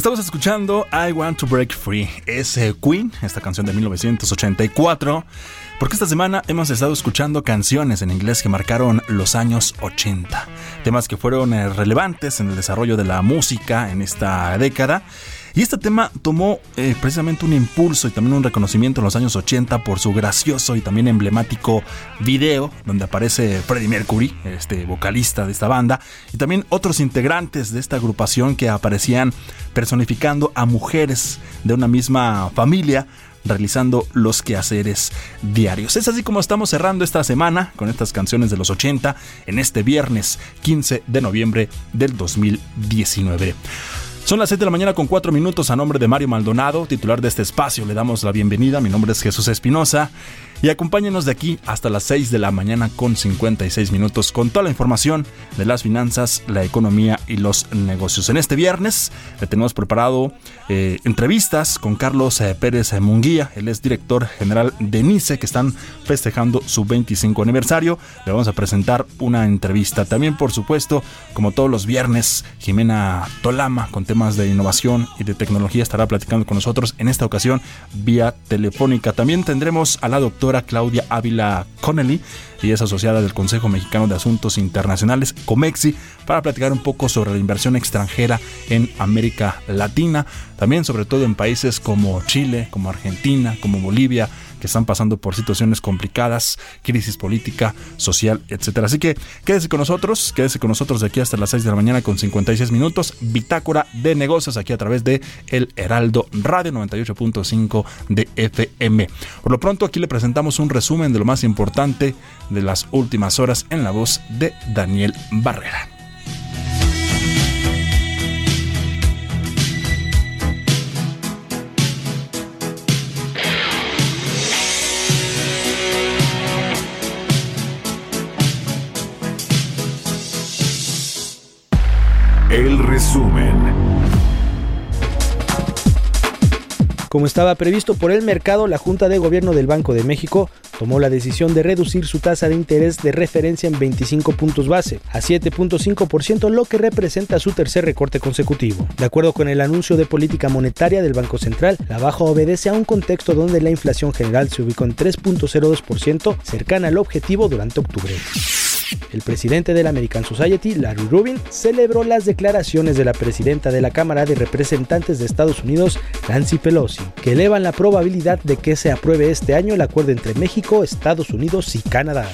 Estamos escuchando I Want to Break Free. Es Queen, esta canción de 1984. Porque esta semana hemos estado escuchando canciones en inglés que marcaron los años 80. Temas que fueron eh, relevantes en el desarrollo de la música en esta década. Y este tema tomó eh, precisamente un impulso y también un reconocimiento en los años 80 por su gracioso y también emblemático video donde aparece Freddie Mercury, este vocalista de esta banda, y también otros integrantes de esta agrupación que aparecían personificando a mujeres de una misma familia realizando los quehaceres diarios. Es así como estamos cerrando esta semana con estas canciones de los 80 en este viernes 15 de noviembre del 2019. Son las 7 de la mañana con 4 minutos a nombre de Mario Maldonado, titular de este espacio. Le damos la bienvenida. Mi nombre es Jesús Espinosa y acompáñenos de aquí hasta las 6 de la mañana con 56 minutos con toda la información de las finanzas, la economía y los negocios. En este viernes le tenemos preparado eh, entrevistas con Carlos eh, Pérez Munguía, él es director general de NICE que están festejando su 25 aniversario. Le vamos a presentar una entrevista. También, por supuesto, como todos los viernes, Jimena Tolama con temas de innovación y de tecnología estará platicando con nosotros en esta ocasión vía telefónica. También tendremos a la doctora Claudia Ávila Connelly y es asociada del Consejo Mexicano de Asuntos Internacionales, COMEXI, para platicar un poco sobre la inversión extranjera en América Latina, también sobre todo en países como Chile, como Argentina, como Bolivia, que están pasando por situaciones complicadas, crisis política, social, etcétera. Así que quédese con nosotros, quédese con nosotros de aquí hasta las 6 de la mañana con 56 minutos, bitácora de negocios aquí a través de El Heraldo Radio 98.5 de FM. Por lo pronto aquí le presentamos un resumen de lo más importante de las últimas horas en la voz de Daniel Barrera. El resumen. Como estaba previsto por el mercado, la Junta de Gobierno del Banco de México tomó la decisión de reducir su tasa de interés de referencia en 25 puntos base a 7.5%, lo que representa su tercer recorte consecutivo. De acuerdo con el anuncio de política monetaria del Banco Central, la baja obedece a un contexto donde la inflación general se ubicó en 3.02%, cercana al objetivo durante octubre. El presidente de la American Society, Larry Rubin, celebró las declaraciones de la presidenta de la Cámara de Representantes de Estados Unidos, Nancy Pelosi, que elevan la probabilidad de que se apruebe este año el acuerdo entre México, Estados Unidos y Canadá.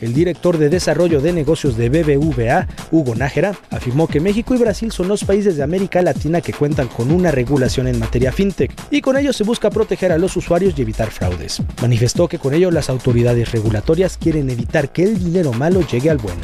El director de desarrollo de negocios de BBVA, Hugo Nájera, afirmó que México y Brasil son los países de América Latina que cuentan con una regulación en materia fintech y con ello se busca proteger a los usuarios y evitar fraudes. Manifestó que con ello las autoridades regulatorias quieren evitar que el dinero malo llegue al bueno.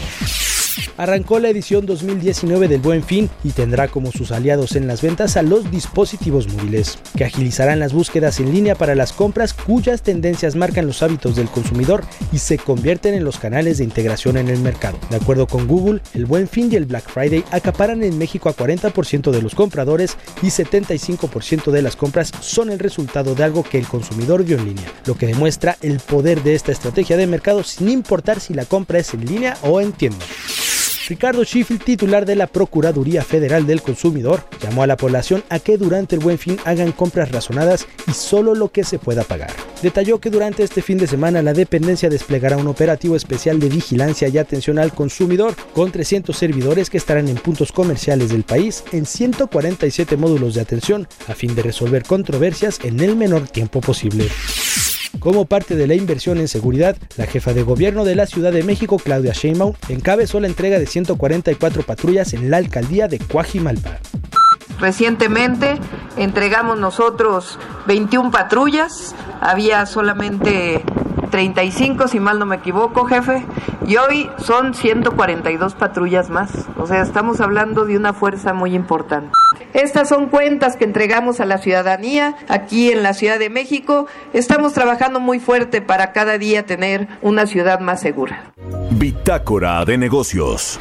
Arrancó la edición 2019 del Buen Fin y tendrá como sus aliados en las ventas a los dispositivos móviles, que agilizarán las búsquedas en línea para las compras cuyas tendencias marcan los hábitos del consumidor y se convierten en los canales de integración en el mercado. De acuerdo con Google, el Buen Fin y el Black Friday acaparan en México a 40% de los compradores y 75% de las compras son el resultado de algo que el consumidor vio en línea, lo que demuestra el poder de esta estrategia de mercado sin importar si la compra es en línea o en tienda. Ricardo Schiffel, titular de la Procuraduría Federal del Consumidor, llamó a la población a que durante el buen fin hagan compras razonadas y solo lo que se pueda pagar. Detalló que durante este fin de semana la dependencia desplegará un operativo especial de vigilancia y atención al consumidor con 300 servidores que estarán en puntos comerciales del país en 147 módulos de atención a fin de resolver controversias en el menor tiempo posible. Como parte de la inversión en seguridad, la jefa de gobierno de la Ciudad de México, Claudia Sheinbaum, encabezó la entrega de 144 patrullas en la alcaldía de Coajimalpa. Recientemente entregamos nosotros 21 patrullas, había solamente 35 si mal no me equivoco, jefe, y hoy son 142 patrullas más. O sea, estamos hablando de una fuerza muy importante. Estas son cuentas que entregamos a la ciudadanía aquí en la Ciudad de México. Estamos trabajando muy fuerte para cada día tener una ciudad más segura. Bitácora de negocios.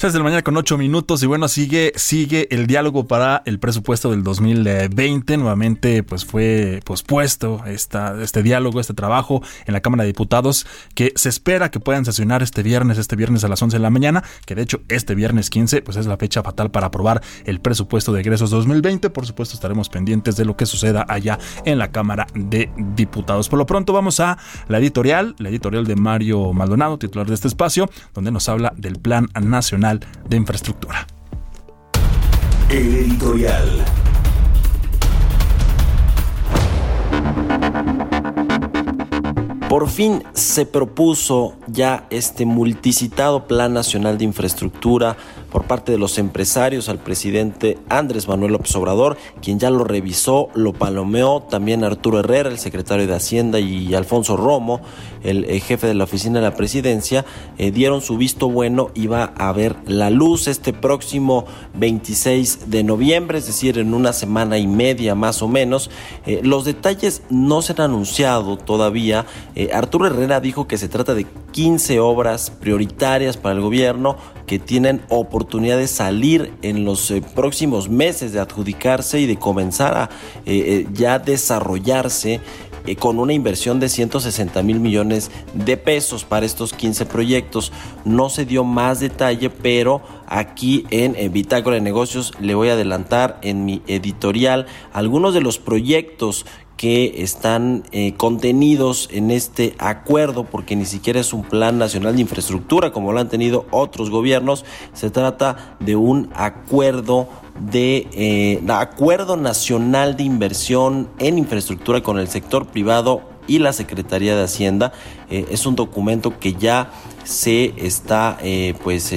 6 de la mañana con 8 minutos y bueno, sigue, sigue el diálogo para el presupuesto del 2020. Nuevamente pues fue pospuesto esta, este diálogo, este trabajo en la Cámara de Diputados que se espera que puedan sesionar este viernes, este viernes a las 11 de la mañana, que de hecho este viernes 15 pues es la fecha fatal para aprobar el presupuesto de egresos 2020. Por supuesto estaremos pendientes de lo que suceda allá en la Cámara de Diputados. Por lo pronto vamos a la editorial, la editorial de Mario Maldonado, titular de este espacio, donde nos habla del Plan Nacional de Infraestructura. El editorial. Por fin se propuso ya este multicitado Plan Nacional de Infraestructura por parte de los empresarios al presidente Andrés Manuel López Obrador, quien ya lo revisó, lo palomeó, también Arturo Herrera, el secretario de Hacienda, y Alfonso Romo, el, eh, jefe de la oficina de la presidencia, eh, dieron su visto bueno y va a ver la luz este próximo 26 de noviembre, es decir, en una semana y media más o menos. Eh, los detalles no se han anunciado todavía. Arturo Herrera dijo que se trata de 15 obras prioritarias para el gobierno que tienen oportunidad de salir en los eh, próximos meses, de adjudicarse y de comenzar a eh, eh, ya desarrollarse con una inversión de 160 mil millones de pesos para estos 15 proyectos. No se dio más detalle, pero aquí en Bitácora de Negocios le voy a adelantar en mi editorial algunos de los proyectos que están eh, contenidos en este acuerdo, porque ni siquiera es un plan nacional de infraestructura como lo han tenido otros gobiernos, se trata de un acuerdo de eh, acuerdo nacional de inversión en infraestructura con el sector privado y la Secretaría de Hacienda. Eh, es un documento que ya se está eh, pues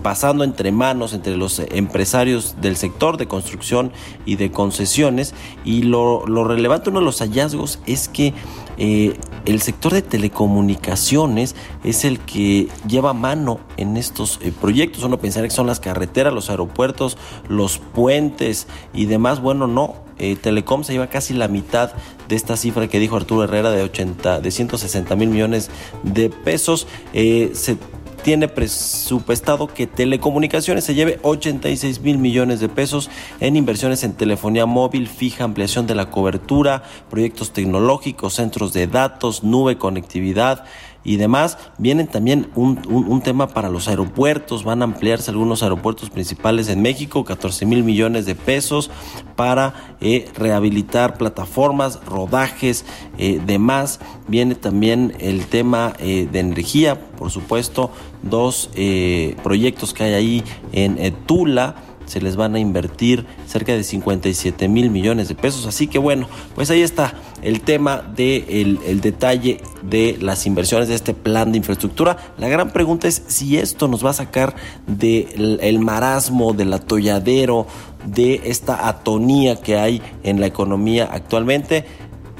pasando entre manos entre los empresarios del sector de construcción y de concesiones y lo, lo relevante uno de los hallazgos es que el sector de telecomunicaciones es el que lleva mano en estos proyectos. Uno pensaría que son las carreteras, los aeropuertos, los puentes y demás. Bueno, no eh, Telecom se lleva casi la mitad de esta cifra que dijo Arturo Herrera de 80, de 160 mil millones de pesos. Eh, se tiene presupuestado que Telecomunicaciones se lleve 86 mil millones de pesos en inversiones en telefonía móvil, fija, ampliación de la cobertura, proyectos tecnológicos, centros de datos, nube, conectividad y demás. Vienen también un, tema para los aeropuertos, van a ampliarse algunos aeropuertos principales en México, 14 mil millones de pesos para eh, rehabilitar plataformas, rodajes, eh, demás. Viene también el tema eh, de energía, por supuesto, dos eh, proyectos que hay ahí en Tula se les van a invertir cerca de 57 mil millones de pesos. Así que bueno, pues ahí está el tema del de el detalle de las inversiones de este plan de infraestructura. La gran pregunta es si esto nos va a sacar del el marasmo, del atolladero, de esta atonía que hay en la economía actualmente.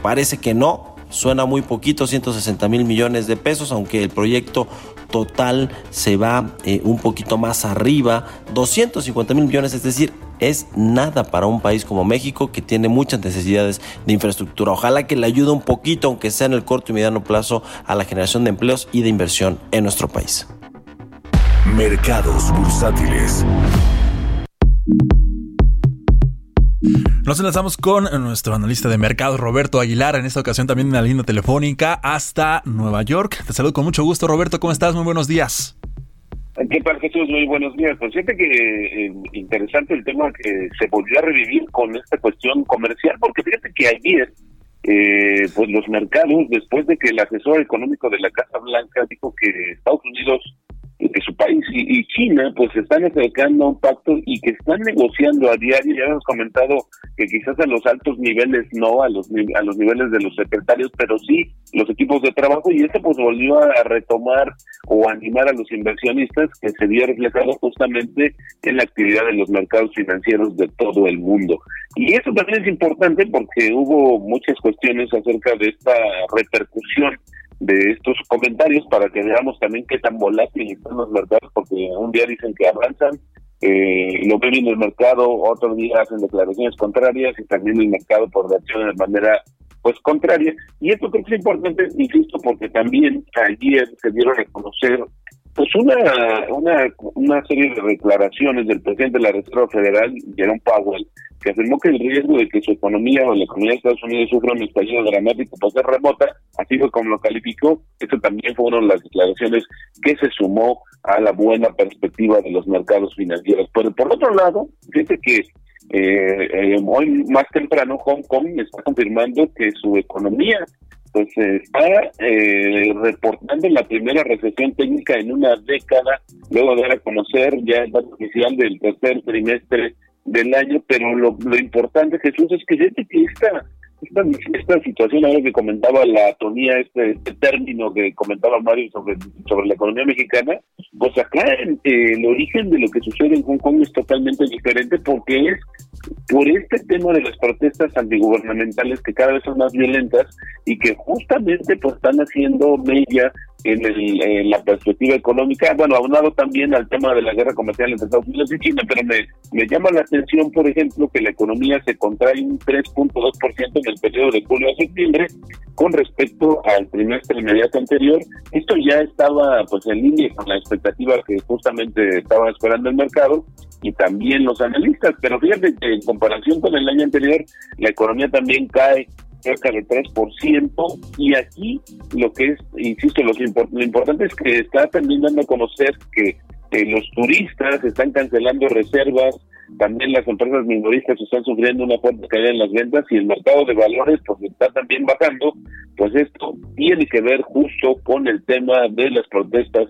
Parece que no, suena muy poquito, 160 mil millones de pesos, aunque el proyecto total se va eh, un poquito más arriba, 250 mil millones, es decir, es nada para un país como México que tiene muchas necesidades de infraestructura. Ojalá que le ayude un poquito, aunque sea en el corto y mediano plazo, a la generación de empleos y de inversión en nuestro país. Mercados bursátiles. Nos enlazamos con nuestro analista de mercados, Roberto Aguilar, en esta ocasión también en la línea telefónica hasta Nueva York. Te saludo con mucho gusto, Roberto. ¿Cómo estás? Muy buenos días. ¿Qué tal, Jesús? Muy buenos días. Pues fíjate que eh, interesante el tema que se volvió a revivir con esta cuestión comercial, porque fíjate que ayer, eh, pues los mercados, después de que el asesor económico de la Casa Blanca dijo que Estados Unidos que su país. Y, China pues se están acercando a un pacto y que están negociando a diario, ya hemos comentado que quizás a los altos niveles no, a los a los niveles de los secretarios, pero sí los equipos de trabajo. Y esto pues volvió a retomar o animar a los inversionistas que se vio reflejado justamente en la actividad de los mercados financieros de todo el mundo. Y eso también es importante porque hubo muchas cuestiones acerca de esta repercusión de estos comentarios para que veamos también qué tan volátiles están los mercados, porque un día dicen que avanzan, eh, lo ven en el mercado, otro día hacen declaraciones contrarias y también el mercado por reacciona de manera pues contraria. Y esto creo que es importante, insisto, porque también ayer se dieron a conocer pues una, una, una serie de declaraciones del presidente de la Reserva Federal, Jerome Powell, que afirmó que el riesgo de que su economía o la economía de Estados Unidos sufra un estallido dramático puede ser remota, así fue como lo calificó. Eso también fue una de las declaraciones que se sumó a la buena perspectiva de los mercados financieros. Pero por otro lado, fíjate que eh, eh, hoy más temprano Hong Kong está confirmando que su economía pues está eh, reportando la primera recesión técnica en una década, luego de dar a conocer ya el dato oficial del tercer trimestre del año, pero lo, lo importante, Jesús, es que que esta, esta, esta situación, ahora que comentaba la atonía, este, este, término que comentaba Mario sobre, sobre la economía mexicana, pues acá eh, el origen de lo que sucede en Hong Kong es totalmente diferente porque es por este tema de las protestas antigubernamentales que cada vez son más violentas y que justamente pues están haciendo media en, el, en la perspectiva económica, bueno, aunado también al tema de la guerra comercial entre Estados Unidos y China, pero me, me llama la atención, por ejemplo, que la economía se contrae un 3.2% en el periodo de julio a septiembre con respecto al trimestre inmediato anterior. Esto ya estaba pues en línea con la expectativa que justamente estaba esperando el mercado y también los analistas, pero fíjate que en comparación con el año anterior, la economía también cae cerca del 3%, y aquí lo que es, insisto, lo, lo importante es que está también dando a conocer que los turistas están cancelando reservas, también las empresas minoristas están sufriendo una fuerte caída en las ventas y el mercado de valores pues está también bajando, pues esto tiene que ver justo con el tema de las protestas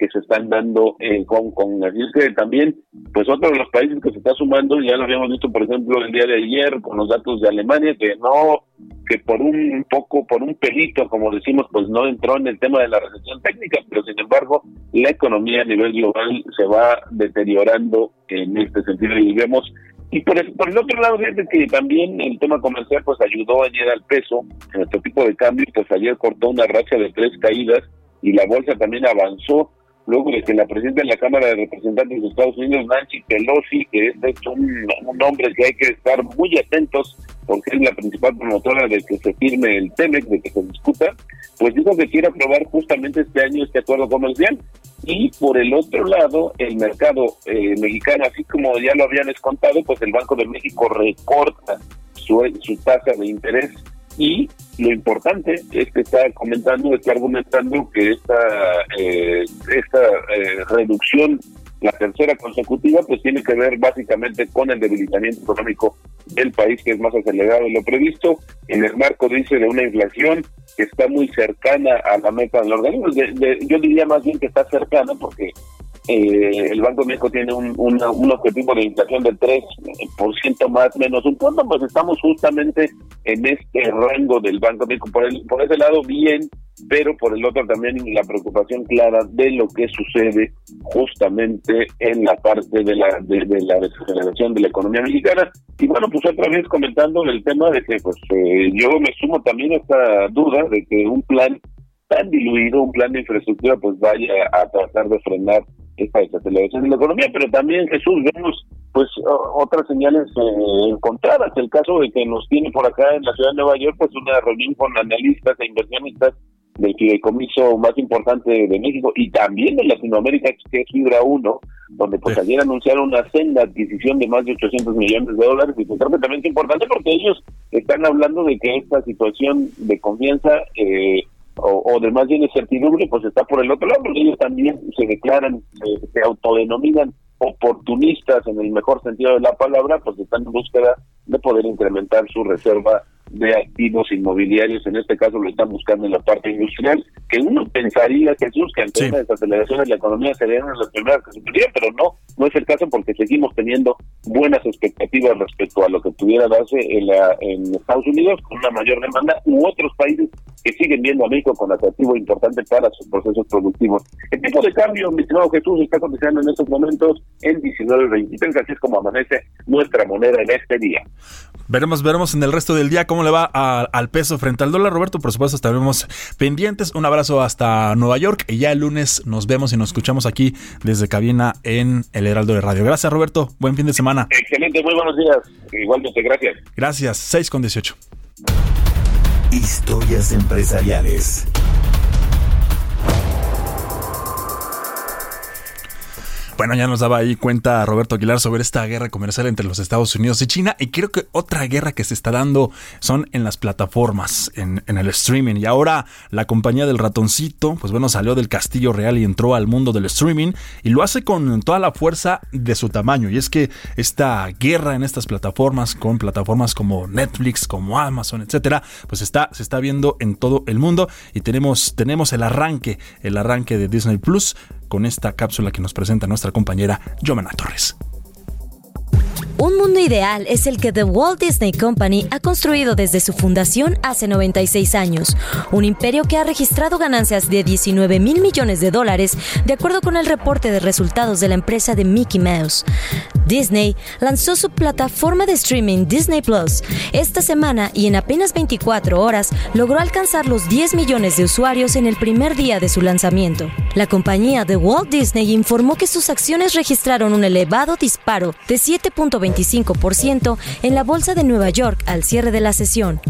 que se están dando en Hong Kong. Así que también, pues otro de los países que se está sumando, ya lo habíamos visto, por ejemplo, el día de ayer con los datos de Alemania, que no, que por un poco, por un pelito, como decimos, pues no entró en el tema de la recesión técnica, pero sin embargo, la economía a nivel global se va deteriorando en este sentido y vemos y por el, por el otro lado, fíjate que también el tema comercial pues ayudó ayer al peso, nuestro tipo de cambio, pues ayer cortó una racha de tres caídas y la bolsa también avanzó luego de que la presidenta de la Cámara de Representantes de Estados Unidos, Nancy Pelosi, que es un, un hombre que hay que estar muy atentos porque es la principal promotora de que se firme el TEMEC, de que se discuta, pues dijo que quiere aprobar justamente este año este acuerdo comercial. Y por el otro lado, el mercado eh, mexicano, así como ya lo habían descontado, pues el Banco de México recorta su, su tasa de interés y lo importante es que está comentando, está argumentando que esta, eh, esta eh, reducción, la tercera consecutiva, pues tiene que ver básicamente con el debilitamiento económico del país, que es más acelerado de lo previsto, en el marco, dice, de una inflación que está muy cercana a la meta del organismo. yo diría más bien que está cercana porque eh, el Banco de México tiene un, un objetivo de inflación del 3% más menos un punto, pues estamos justamente en este rango del Banco de México. Por, el, por ese lado, bien, pero por el otro también la preocupación clara de lo que sucede justamente en la parte de la de, la desaceleración de la economía mexicana. Y bueno, pues otra vez comentando el tema de que pues eh, yo me sumo también a esta duda de que un plan tan diluido, un plan de infraestructura, pues vaya a tratar de frenar esta desaceleración de la economía, pero también Jesús vemos pues otras señales eh, encontradas, el caso de que nos tiene por acá en la ciudad de Nueva York pues una reunión con analistas e inversionistas del fideicomiso más importante de México y también de Latinoamérica, que es Fibra 1, donde pues ayer anunciaron una senda adquisición de más de 800 millones de dólares y pues creo que también es importante porque ellos están hablando de que esta situación de confianza eh, o, de más bien incertidumbre, pues está por el otro lado, porque ellos también se declaran, se, autodenominan oportunistas en el mejor sentido de la palabra, pues están en búsqueda de poder incrementar su reserva de activos inmobiliarios, en este caso lo están buscando en la parte industrial, que uno pensaría, Jesús, que ante una desaceleración de la economía serían las primeras que se pudieran, pero no, no es el caso porque seguimos teniendo buenas expectativas respecto a lo que pudiera darse en, la, en Estados Unidos con una mayor demanda u otros países que siguen viendo a México con atractivo importante para sus procesos productivos. El tipo de cambio, mi estimado Jesús, está cotizando en estos momentos en 19.23, así es como amanece nuestra moneda en este día. Veremos, veremos en el resto del día cómo le va al peso frente al dólar, Roberto. Por supuesto, estaremos pendientes. Un abrazo hasta Nueva York y ya el lunes nos vemos y nos escuchamos aquí desde cabina en el Heraldo de Radio. Gracias, Roberto. Buen fin de semana. Excelente, muy buenos días. Igualmente, gracias. Gracias. 6 con 18. Historias empresariales. Bueno, ya nos daba ahí cuenta Roberto Aguilar sobre esta guerra comercial entre los Estados Unidos y China. Y creo que otra guerra que se está dando son en las plataformas, en, el streaming. Y ahora la compañía del ratoncito, pues bueno, salió del castillo real y entró al mundo del streaming. Y lo hace con toda la fuerza de su tamaño. Y es que esta guerra en estas plataformas, con plataformas como Netflix, como Amazon, etcétera, pues está, se está viendo en todo el mundo. Y tenemos, tenemos el arranque, el arranque de Disney Plus con esta cápsula que nos presenta nuestra compañera Jomana Torres. Un mundo ideal es el que The Walt Disney Company ha construido desde su fundación hace 96 años, un imperio que ha registrado ganancias de 19 mil millones de dólares, de acuerdo con el reporte de resultados de la empresa de Mickey Mouse. Disney lanzó su plataforma de streaming Disney Plus esta semana y en apenas 24 horas logró alcanzar los 10 millones de usuarios en el primer día de su lanzamiento. La compañía de Walt Disney informó que sus acciones registraron un elevado disparo de 7.20 25% en la Bolsa de Nueva York al cierre de la sesión.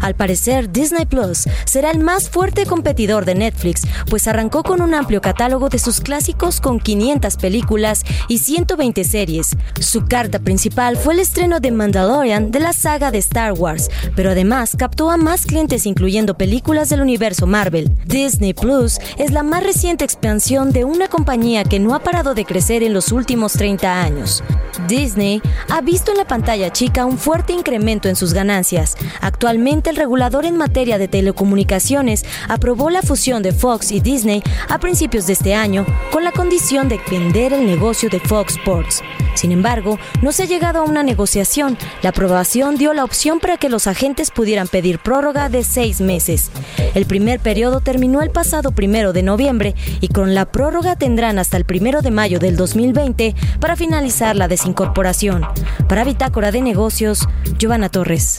Al parecer, Disney Plus será el más fuerte competidor de Netflix, pues arrancó con un amplio catálogo de sus clásicos con 500 películas y 120 series. Su carta principal fue el estreno de Mandalorian de la saga de Star Wars, pero además captó a más clientes incluyendo películas del universo Marvel. Disney Plus es la más reciente expansión de una compañía que no ha parado de crecer en los últimos 30 años. Disney ha visto en la pantalla chica un fuerte incremento en sus ganancias. Actualmente el regulador en materia de telecomunicaciones aprobó la fusión de Fox y Disney a principios de este año con la condición de vender el negocio de Fox Sports. Sin embargo, no se ha llegado a una negociación. La aprobación dio la opción para que los agentes pudieran pedir prórroga de seis meses. El primer periodo terminó el pasado primero de noviembre y con la prórroga tendrán hasta el primero de mayo del 2020 para finalizar la desincorporación. Para Bitácora de Negocios, Giovanna Torres.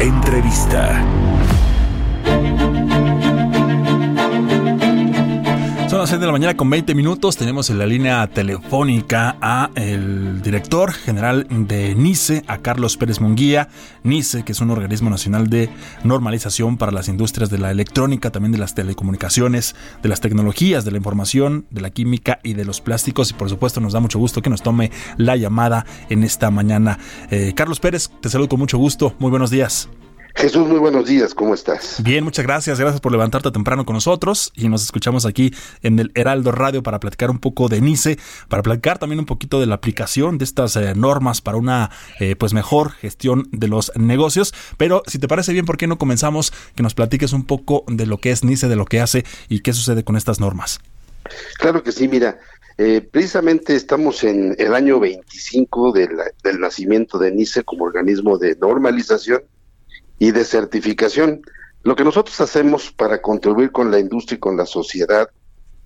Entrevista. Son las 6 de la mañana con 20 minutos. Tenemos en la línea telefónica a el director general de NICE, a Carlos Pérez Munguía. NICE, que es un organismo nacional de normalización para las industrias de la electrónica, también de las telecomunicaciones, de las tecnologías, de la información, de la química y de los plásticos. Y por supuesto nos da mucho gusto que nos tome la llamada en esta mañana. Eh, Carlos Pérez, te saludo con mucho gusto. Muy buenos días. Jesús, muy buenos días, ¿cómo estás? Bien, muchas gracias, gracias por levantarte temprano con nosotros y nos escuchamos aquí en el Heraldo Radio para platicar un poco de NICE, para platicar también un poquito de la aplicación de estas eh, normas para una eh, pues mejor gestión de los negocios, pero si te parece bien, ¿por qué no comenzamos que nos platiques un poco de lo que es NICE, de lo que hace y qué sucede con estas normas? Claro que sí, mira, eh, precisamente estamos en el año 25 del nacimiento de NICE como organismo de normalización y de certificación. Lo que nosotros hacemos para contribuir con la industria y con la sociedad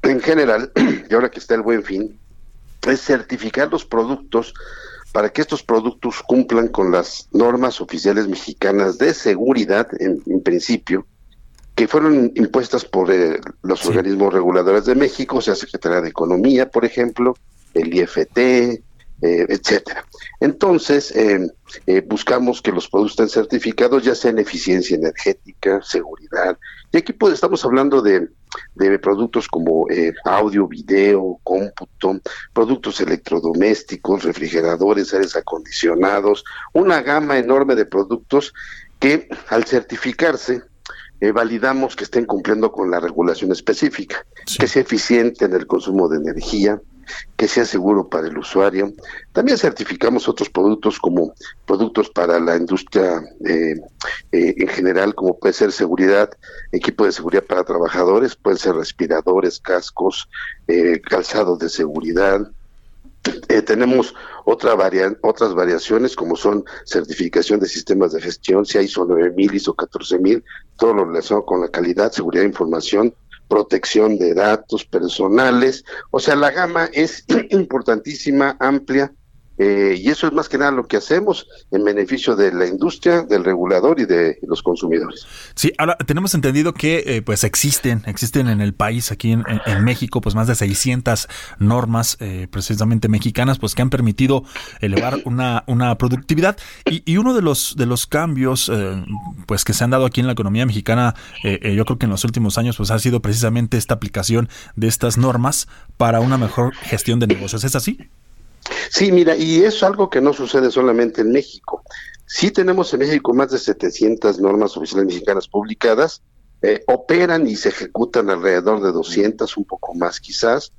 en general, y ahora que está el buen fin, es certificar los productos para que estos productos cumplan con las normas oficiales mexicanas de seguridad, en, principio, que fueron impuestas por eh, los organismos reguladores de México, o sea, Secretaría de Economía, por ejemplo, el IFT, eh, etcétera. Entonces, eh, eh, buscamos que los productos estén certificados, ya sea en eficiencia energética, seguridad. Y aquí pues, estamos hablando de, de productos como audio, video, cómputo, productos electrodomésticos, refrigeradores, aires acondicionados, una gama enorme de productos que al certificarse validamos que estén cumpliendo con la regulación específica, que sea eficiente en el consumo de energía, que sea seguro para el usuario. También certificamos otros productos como productos para la industria eh, eh, en general, como puede ser seguridad, equipo de seguridad para trabajadores, pueden ser respiradores, cascos, eh, calzados de seguridad. tenemos otra otras variaciones como son certificación de sistemas de gestión, si hay ISO 9000, ISO 14000, todo lo relacionado con la calidad, seguridad de información, protección de datos personales. O sea, la gama es importantísima, amplia, eh, y eso es más que nada lo que hacemos en beneficio de la industria, del regulador y de los consumidores. Sí, ahora tenemos entendido que eh, pues existen, existen en el país, aquí en, México, pues más de 600 normas eh, precisamente mexicanas, pues que han permitido elevar una, una productividad. Y, y uno de los, de los cambios pues que se han dado aquí en la economía mexicana, yo creo que en los últimos años, pues ha sido precisamente esta aplicación de estas normas para una mejor gestión de negocios. ¿Es así? Sí, mira, y es algo que no sucede solamente en México. Sí tenemos en México más de 700 normas oficiales mexicanas publicadas, eh, operan y se ejecutan alrededor de 200, un poco más quizás,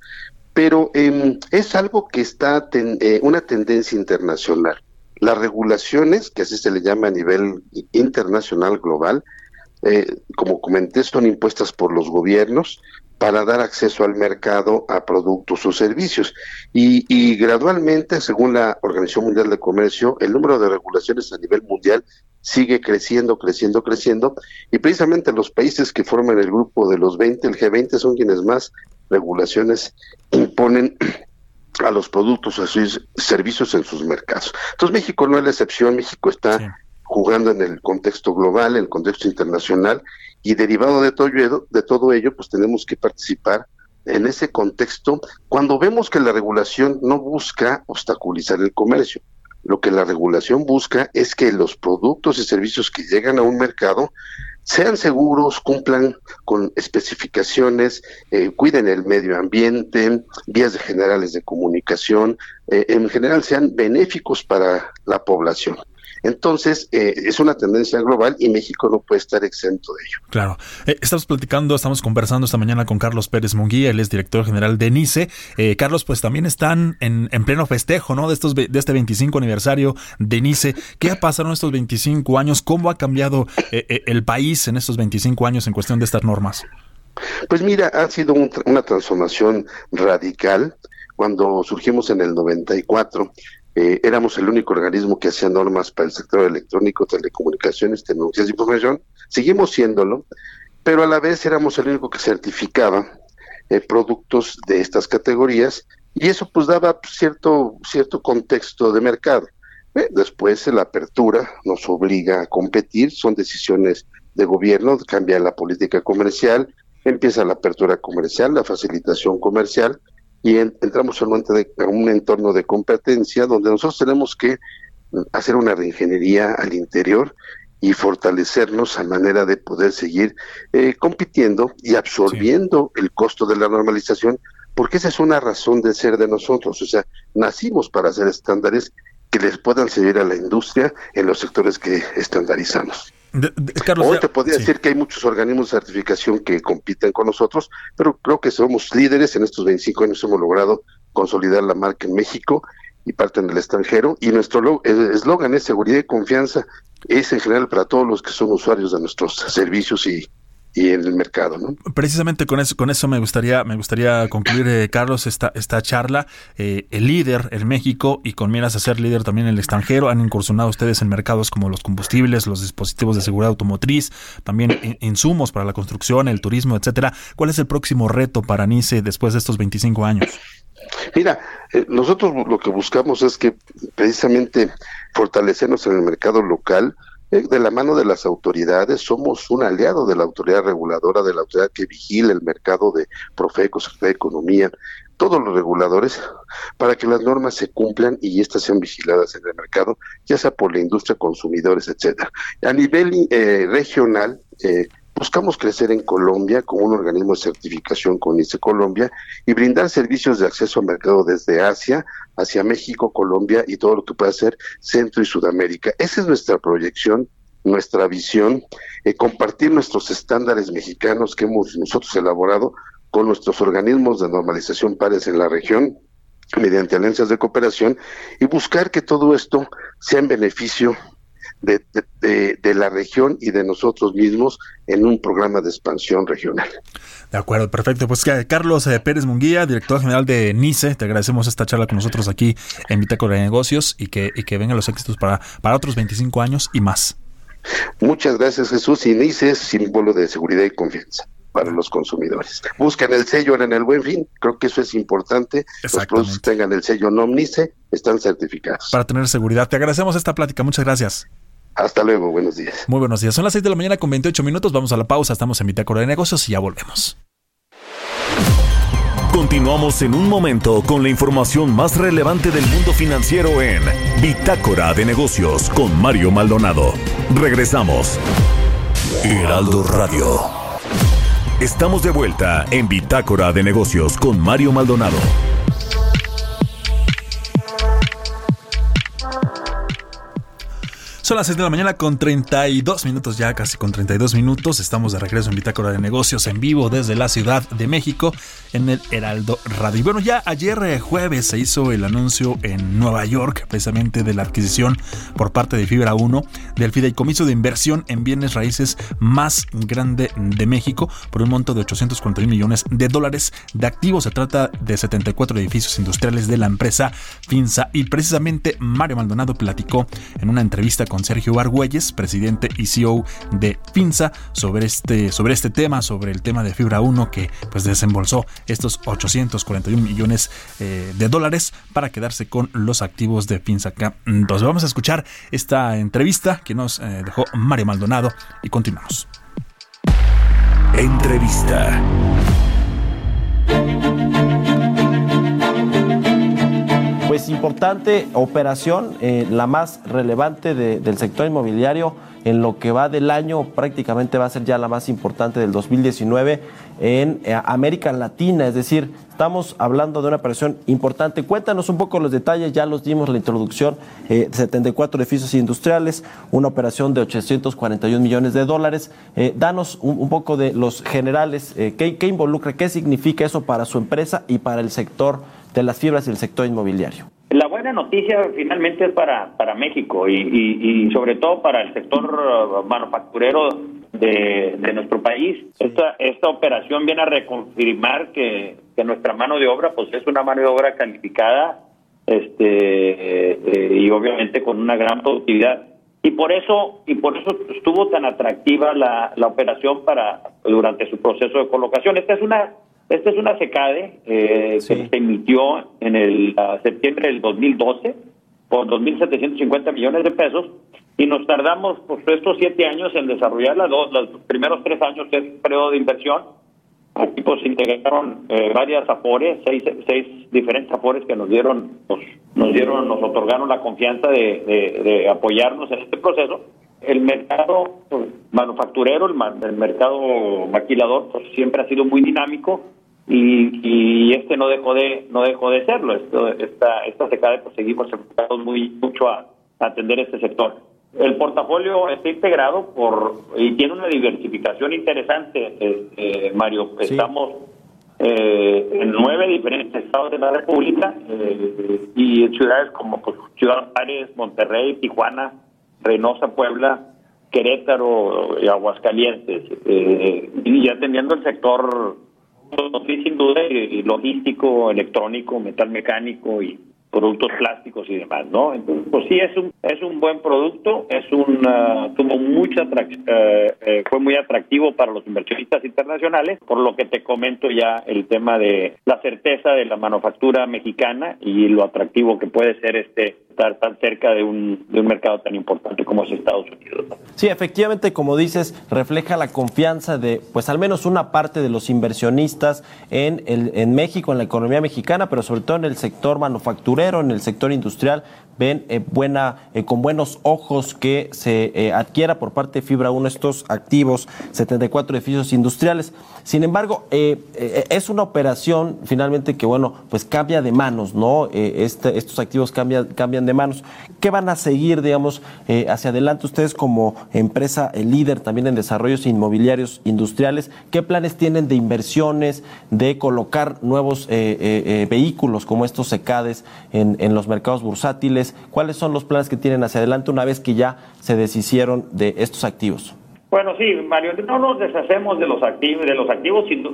pero em, es algo que está eh, una tendencia internacional. Las regulaciones, que así se le llama a nivel internacional global, eh, como comenté, son impuestas por los gobiernos, para dar acceso al mercado a productos o servicios. Y, gradualmente, según la Organización Mundial de Comercio, el número de regulaciones a nivel mundial sigue creciendo, creciendo, creciendo. Y precisamente los países que forman el grupo de los 20, el G20, son quienes más regulaciones imponen a los productos o sus servicios en sus mercados. Entonces México no es la excepción, México está jugando en el contexto global, en el contexto internacional, y derivado de todo, ello, de todo ello, pues tenemos que participar en ese contexto cuando vemos que la regulación no busca obstaculizar el comercio. Lo que la regulación busca es que los productos y servicios que llegan a un mercado sean seguros, cumplan con especificaciones, eh, cuiden el medio ambiente, vías generales de comunicación, eh, en general sean benéficos para la población. Entonces, eh, es una tendencia global y México no puede estar exento de ello. Claro. Eh, estamos platicando, estamos conversando esta mañana con Carlos Pérez Munguía, él es director general de NICE. Eh, Carlos, pues también están en, pleno festejo, ¿no? De, estos, de este 25 aniversario de NICE. ¿Qué ha pasado en estos 25 años? ¿Cómo ha cambiado el país en estos 25 años en cuestión de estas normas? Pues mira, ha sido una transformación radical. Cuando surgimos en el 94, eh, éramos el único organismo que hacía normas para el sector electrónico, telecomunicaciones, tecnologías de información, seguimos siéndolo, pero a la vez éramos el único que certificaba eh, productos de estas categorías y eso pues daba cierto, cierto contexto de mercado. Eh, después la apertura nos obliga a competir, son decisiones de gobierno, cambia la política comercial, empieza la apertura comercial, la facilitación comercial, y entramos en un entorno de competencia donde nosotros tenemos que hacer una reingeniería al interior y fortalecernos a manera de poder seguir eh, compitiendo y absorbiendo el costo de la normalización, porque esa es una razón de ser de nosotros. O sea, nacimos para hacer estándares que les puedan servir a la industria en los sectores que estandarizamos. Hoy te podría decir que hay muchos organismos de certificación que compiten con nosotros, pero creo que somos líderes. En estos 25 años hemos logrado consolidar la marca en México y parte en el extranjero. Y nuestro eslogan es seguridad y confianza. Es en general para todos los que son usuarios de nuestros servicios y, y en el mercado. ¿no? Precisamente con eso, con eso me gustaría, me gustaría concluir, eh, Carlos, esta, esta charla. Eh, el líder en México y con miras a ser líder también en el extranjero, han incursionado ustedes en mercados como los combustibles, los dispositivos de seguridad automotriz, también insumos para la construcción, el turismo, etcétera. ¿Cuál es el próximo reto para NICE después de estos 25 años? Mira, eh, nosotros lo que buscamos es que precisamente fortalecernos en el mercado local, de la mano de las autoridades, somos un aliado de la autoridad reguladora, de la autoridad que vigila el mercado de Profeco, Secretaría de Economía, todos los reguladores, para que las normas se cumplan y éstas sean vigiladas en el mercado, ya sea por la industria, consumidores, etcétera. A nivel eh, regional, eh, Buscamos crecer en Colombia como un organismo de certificación con ICE Colombia y brindar servicios de acceso al mercado desde Asia hacia México, Colombia y todo lo que pueda ser Centro y Sudamérica. Esa es nuestra proyección, nuestra visión, eh, compartir nuestros estándares mexicanos que hemos nosotros elaborado con nuestros organismos de normalización pares en la región mediante alianzas de cooperación y buscar que todo esto sea en beneficio de, de, la región y de nosotros mismos en un programa de expansión regional. De acuerdo, perfecto. Pues Carlos eh, Pérez Munguía, director general de NICE, te agradecemos esta charla con nosotros aquí en Bitácora de Negocios y que, y que vengan los éxitos para, para otros 25 años y más. Muchas gracias Jesús y NICE es símbolo de seguridad y confianza para los consumidores. Buscan el sello en el buen fin, creo que eso es importante. Los productos tengan el sello NOMNICE, están certificados. Para tener seguridad. Te agradecemos esta plática, muchas gracias. Hasta luego, buenos días. Muy buenos días. Son las 6 de la mañana con 28 minutos. Vamos a la pausa. Estamos en Bitácora de Negocios y ya volvemos. Continuamos en un momento con la información más relevante del mundo financiero en Bitácora de Negocios con Mario Maldonado. Regresamos. Heraldo Radio. Estamos de vuelta en Bitácora de Negocios con Mario Maldonado. Son las 6 de la mañana con 32 minutos, ya casi con 32 minutos. Estamos de regreso en Bitácora de Negocios en vivo desde la Ciudad de México en el Heraldo Radio. Y bueno, ya ayer eh, jueves se hizo el anuncio en Nueva York precisamente de la adquisición por parte de Fibra 1 del fideicomiso de inversión en bienes raíces más grande de México por un monto de 841 millones de dólares de activos. Se trata de 74 edificios industriales de la empresa FINSA y precisamente Mario Maldonado platicó en una entrevista con Sergio Argüelles, presidente y CEO de FINSA, sobre este, sobre este tema, sobre el tema de Fibra 1 que pues desembolsó estos 841 millones eh, de dólares para quedarse con los activos de FINSA. Entonces vamos a escuchar esta entrevista que nos eh, dejó Mario Maldonado y continuamos. Entrevista. Pues importante operación, eh, la más relevante del sector inmobiliario en lo que va del año, prácticamente va a ser ya la más importante del 2019 en eh, América Latina, es decir, estamos hablando de una operación importante. Cuéntanos un poco los detalles, ya los dimos la introducción, 74 eh, edificios industriales, una operación de 841 millones de dólares. danos un, poco de los generales, ¿qué, ¿qué involucra, qué significa eso para su empresa y para el sector de las fibras y el sector inmobiliario? La buena noticia finalmente es para, para México y, y, sobre todo para el sector uh, manufacturero de, de, nuestro país. Esta, esta operación viene a reconfirmar que, que, nuestra mano de obra pues es una mano de obra calificada este eh, y obviamente con una gran productividad y por eso y por eso estuvo tan atractiva la, la operación para durante su proceso de colocación. Esta es una esta es una secade eh, que se emitió en el septiembre del 2012 por 2.750 millones de pesos y nos tardamos por pues, estos siete años en desarrollarla. Los, los primeros tres años es periodo de inversión. Aquí pues integraron eh, varias afores, seis, seis diferentes afores que nos dieron, nos, nos dieron, nos otorgaron la confianza de, de, apoyarnos en este proceso. El mercado pues, manufacturero, el, el mercado maquilador, pues siempre ha sido muy dinámico y, y este no dejó de no dejó de serlo. Esto esta esta secada pues seguimos enfocados muy mucho a, atender este sector. El portafolio está integrado por y tiene una diversificación interesante este, Mario. Estamos eh, en nueve diferentes estados de la República eh, y en ciudades como pues, Ciudad Juárez, Monterrey, Tijuana, Reynosa, Puebla, Querétaro y Aguascalientes, eh, y ya teniendo el sector pues, sin duda y logístico, electrónico, metal mecánico y productos plásticos y demás, ¿no? Entonces, pues sí es un es un buen producto, es un tuvo mucha eh, eh, fue muy atractivo para los inversionistas internacionales, por lo que te comento ya el tema de la certeza de la manufactura mexicana y lo atractivo que puede ser este estar tan cerca de un, de un mercado tan importante como es Estados Unidos. Sí, efectivamente, como dices, refleja la confianza de, pues al menos una parte de los inversionistas en, el, en México, en la economía mexicana, pero sobre todo en el sector manufacturero, en el sector industrial, ven eh, eh, con buenos ojos que se eh, adquiera por parte de Fibra 1 estos activos, 74 edificios industriales. Sin embargo, es una operación finalmente que, bueno, pues cambia de manos, ¿no? Este, estos activos cambian, cambian de manos. ¿Qué van a seguir, digamos, hacia adelante ustedes como empresa líder también en desarrollos inmobiliarios industriales? ¿Qué planes tienen de inversiones, de colocar nuevos vehículos como estos SECADES en los mercados bursátiles? ¿Cuáles son los planes que tienen hacia adelante una vez que ya se deshicieron de estos activos? Bueno, sí, Mario, no nos deshacemos de los activos, de los activos sin,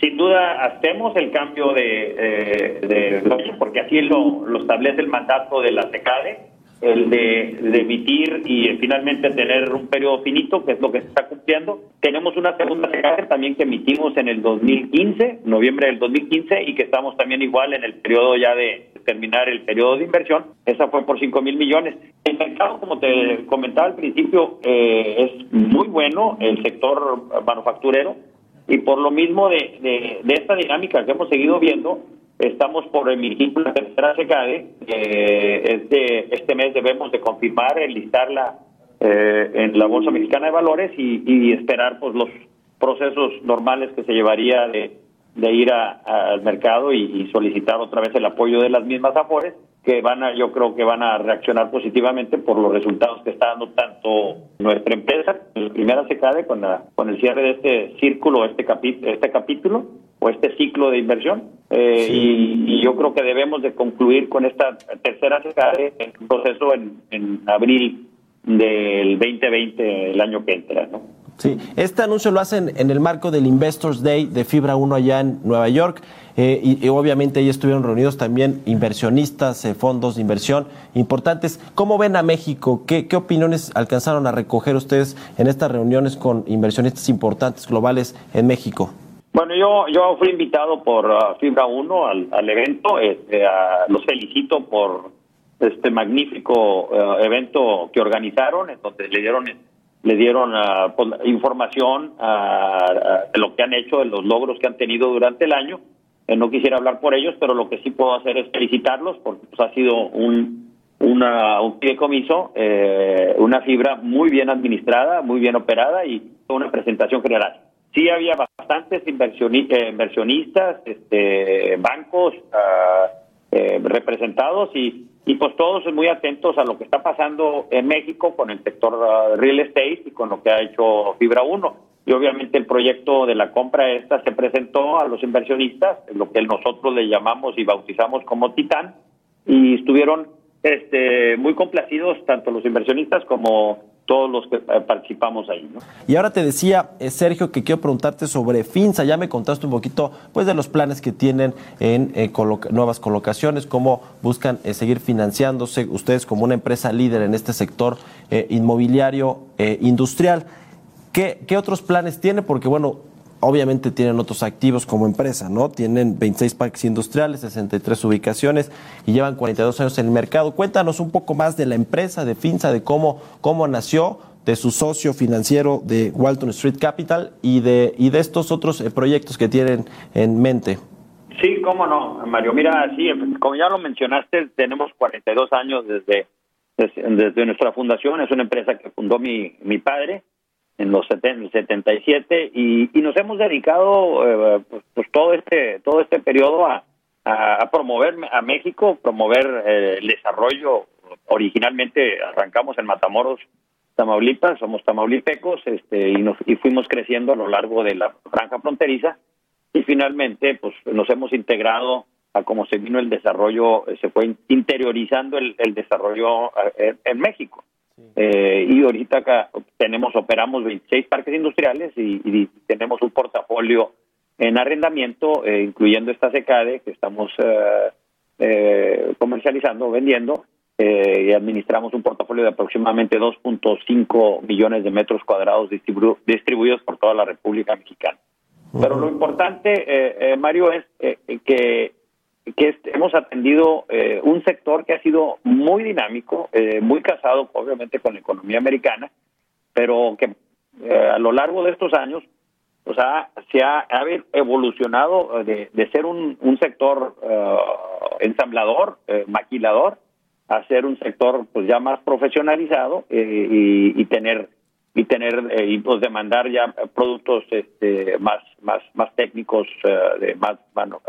sin, duda hacemos el cambio de, eh, de, porque así lo, establece el mandato de la SECADE el de, emitir y finalmente tener un periodo finito, que es lo que se está cumpliendo. Tenemos una segunda secada también que emitimos en el 2015, noviembre del 2015, y que estamos también igual en el periodo ya de terminar el periodo de inversión. Esa fue por 5 mil millones. El mercado, como te comentaba al principio, eh, es muy bueno, el sector manufacturero, y por lo mismo de, esta dinámica que hemos seguido viendo, Estamos por emitir la tercera SECADE. Eh, este, este mes debemos de confirmar, enlistarla eh, en la Bolsa Mexicana de Valores y, esperar pues los procesos normales que se llevaría de, ir al mercado y, solicitar otra vez el apoyo de las mismas AFORES que van a, yo creo que van a reaccionar positivamente por los resultados que está dando tanto nuestra empresa, la primera SECADE con, la, con el cierre de este círculo, este, este capítulo, o este ciclo de inversión. Eh, y, yo creo que debemos de concluir con esta tercera SECADE en proceso en, en abril del 2020, el año que entra, ¿no? Sí, este anuncio lo hacen en el marco del Investors Day de Fibra 1 allá en Nueva York. Eh, y, obviamente ahí estuvieron reunidos también inversionistas, eh, fondos de inversión importantes. ¿Cómo ven a México? ¿Qué, ¿Qué, opiniones alcanzaron a recoger ustedes en estas reuniones con inversionistas importantes globales en México? Bueno, yo, yo fui invitado por uh, Fibra 1 al, al evento. Este, los felicito por este magnífico uh, evento que organizaron, en donde le dieron le dieron uh, información de lo que han hecho, de los logros que han tenido durante el año. Eh, no quisiera hablar por ellos, pero lo que sí puedo hacer es felicitarlos porque pues, ha sido un una, un fideicomiso, eh, una fibra muy bien administrada, muy bien operada y una presentación general sí había bastantes eh, inversionistas, este, bancos ah, eh, representados y, y pues todos muy atentos a lo que está pasando en México con el sector ah, real estate y con lo que ha hecho Fibra 1. Y obviamente el proyecto de la compra esta se presentó a los inversionistas, lo que nosotros le llamamos y bautizamos como Titán, y estuvieron este, muy complacidos tanto los inversionistas como todos los que eh, participamos ahí. ¿no? Y ahora te decía, eh, Sergio, que quiero preguntarte sobre FINSA. Ya me contaste un poquito pues, de los planes que tienen en eh, nuevas colocaciones, cómo buscan seguir financiándose ustedes como una empresa líder en este sector inmobiliario industrial. ¿Qué, ¿Qué otros planes tiene? Porque, bueno, obviamente tienen otros activos como empresa, ¿no? Tienen 26 parques industriales, 63 ubicaciones y llevan 42 años en el mercado. Cuéntanos un poco más de la empresa, de Finza, de cómo, cómo nació, de su socio financiero de Walton Street Capital y de, y de estos otros eh, proyectos que tienen en mente. Sí, cómo no, Mario. Mira, sí, como ya lo mencionaste, tenemos 42 años desde, desde, desde nuestra fundación. Es una empresa que fundó mi, mi padre en los 77 y, y nos hemos dedicado eh, pues, pues, todo este todo este periodo a, a, promover a México, promover eh, el desarrollo. Originalmente arrancamos en Matamoros, Tamaulipas, somos tamaulipecos, este, y nos y fuimos creciendo a lo largo de la franja fronteriza y finalmente pues nos hemos integrado a cómo se vino el desarrollo, se fue interiorizando el, el desarrollo eh, en México. Eh, y ahorita acá tenemos, operamos 26 parques industriales y, tenemos un portafolio en arrendamiento, eh, incluyendo esta secade que estamos eh, comercializando, vendiendo, y administramos un portafolio de aproximadamente 2.5 millones de metros cuadrados distribuidos por toda la República Mexicana. Pero lo importante, Mario, es que que hemos atendido eh, un sector que ha sido muy dinámico, eh, muy casado obviamente con la economía americana, pero que eh, a lo largo de estos años o sea, se ha, evolucionado de, ser un, sector ensamblador, maquilador, a ser un sector pues ya más profesionalizado y, y tener y tener y pues demandar ya productos este, más más más técnicos de más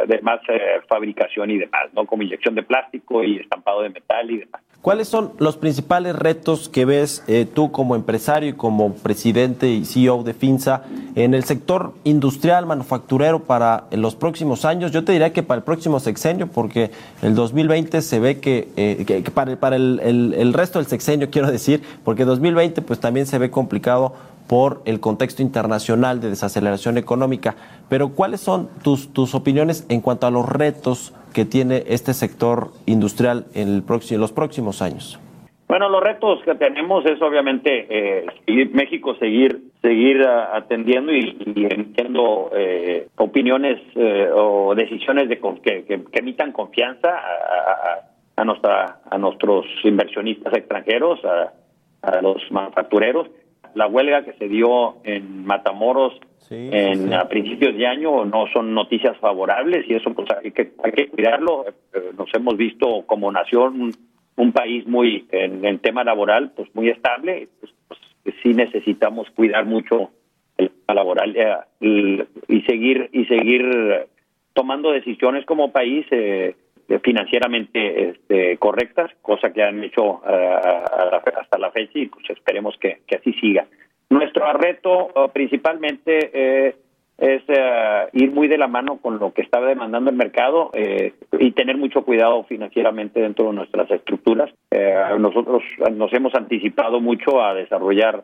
de más fabricación y demás no como inyección de plástico y estampado de metal y demás ¿Cuáles son los principales retos que ves eh, tú como empresario y como presidente y CEO de FINSA en el sector industrial, manufacturero para los próximos años? Yo te diría que para el próximo sexenio, porque el 2020 se ve que, eh, para, para el, el, resto del sexenio, quiero decir, porque 2020 pues también se ve complicado por el contexto internacional de desaceleración económica. Pero ¿cuáles son tus, tus opiniones en cuanto a los retos que tiene este sector industrial en, el próximo, los próximos años? Bueno, los retos que tenemos es obviamente eh, México seguir seguir atendiendo y, emitiendo eh, opiniones eh, o decisiones de que, que, emitan confianza a, a, nuestra a nuestros inversionistas extranjeros, a, a los manufactureros. La huelga que se dio en Matamoros en a principios de año no son noticias favorables y eso pues hay que hay que cuidarlo. Eh, nos hemos visto como nación un, país muy en, el tema laboral pues muy estable. Pues, pues sí necesitamos cuidar mucho el tema laboral eh, y, seguir y seguir tomando decisiones como país eh, financieramente este, correctas cosa que han hecho hasta la fecha y pues esperemos que así siga nuestro reto eh, principalmente eh, es eh, ir muy de la mano con lo que está demandando el mercado y tener mucho cuidado financieramente dentro de nuestras estructuras. nosotros nos hemos anticipado mucho a desarrollar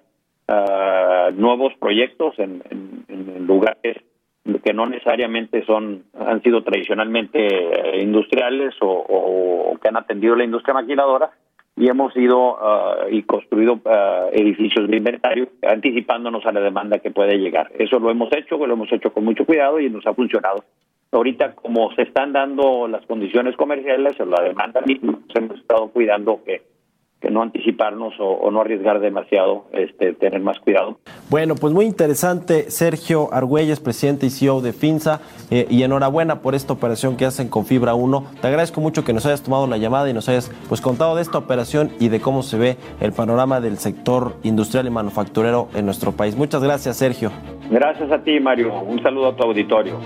nuevos proyectos en, lugares que no necesariamente son han sido tradicionalmente industriales o que han atendido la industria maquiladora y hemos ido ah, y construido ah, edificios de inventario anticipándonos a la demanda que puede llegar. Eso lo hemos hecho, lo hemos hecho con mucho cuidado y nos ha funcionado. Ahorita, como se están dando las condiciones comerciales o la demanda, hemos estado cuidando que que no anticiparnos o, no arriesgar demasiado, este, tener más cuidado. Bueno, pues muy interesante, Sergio Argüelles, presidente y CEO de FINSA, eh, y enhorabuena por esta operación que hacen con Fibra 1. Te agradezco mucho que nos hayas tomado la llamada y nos hayas pues contado de esta operación y de cómo se ve el panorama del sector industrial y manufacturero en nuestro país. Muchas gracias, Sergio. Gracias a ti, Mario. Un saludo a tu auditorio.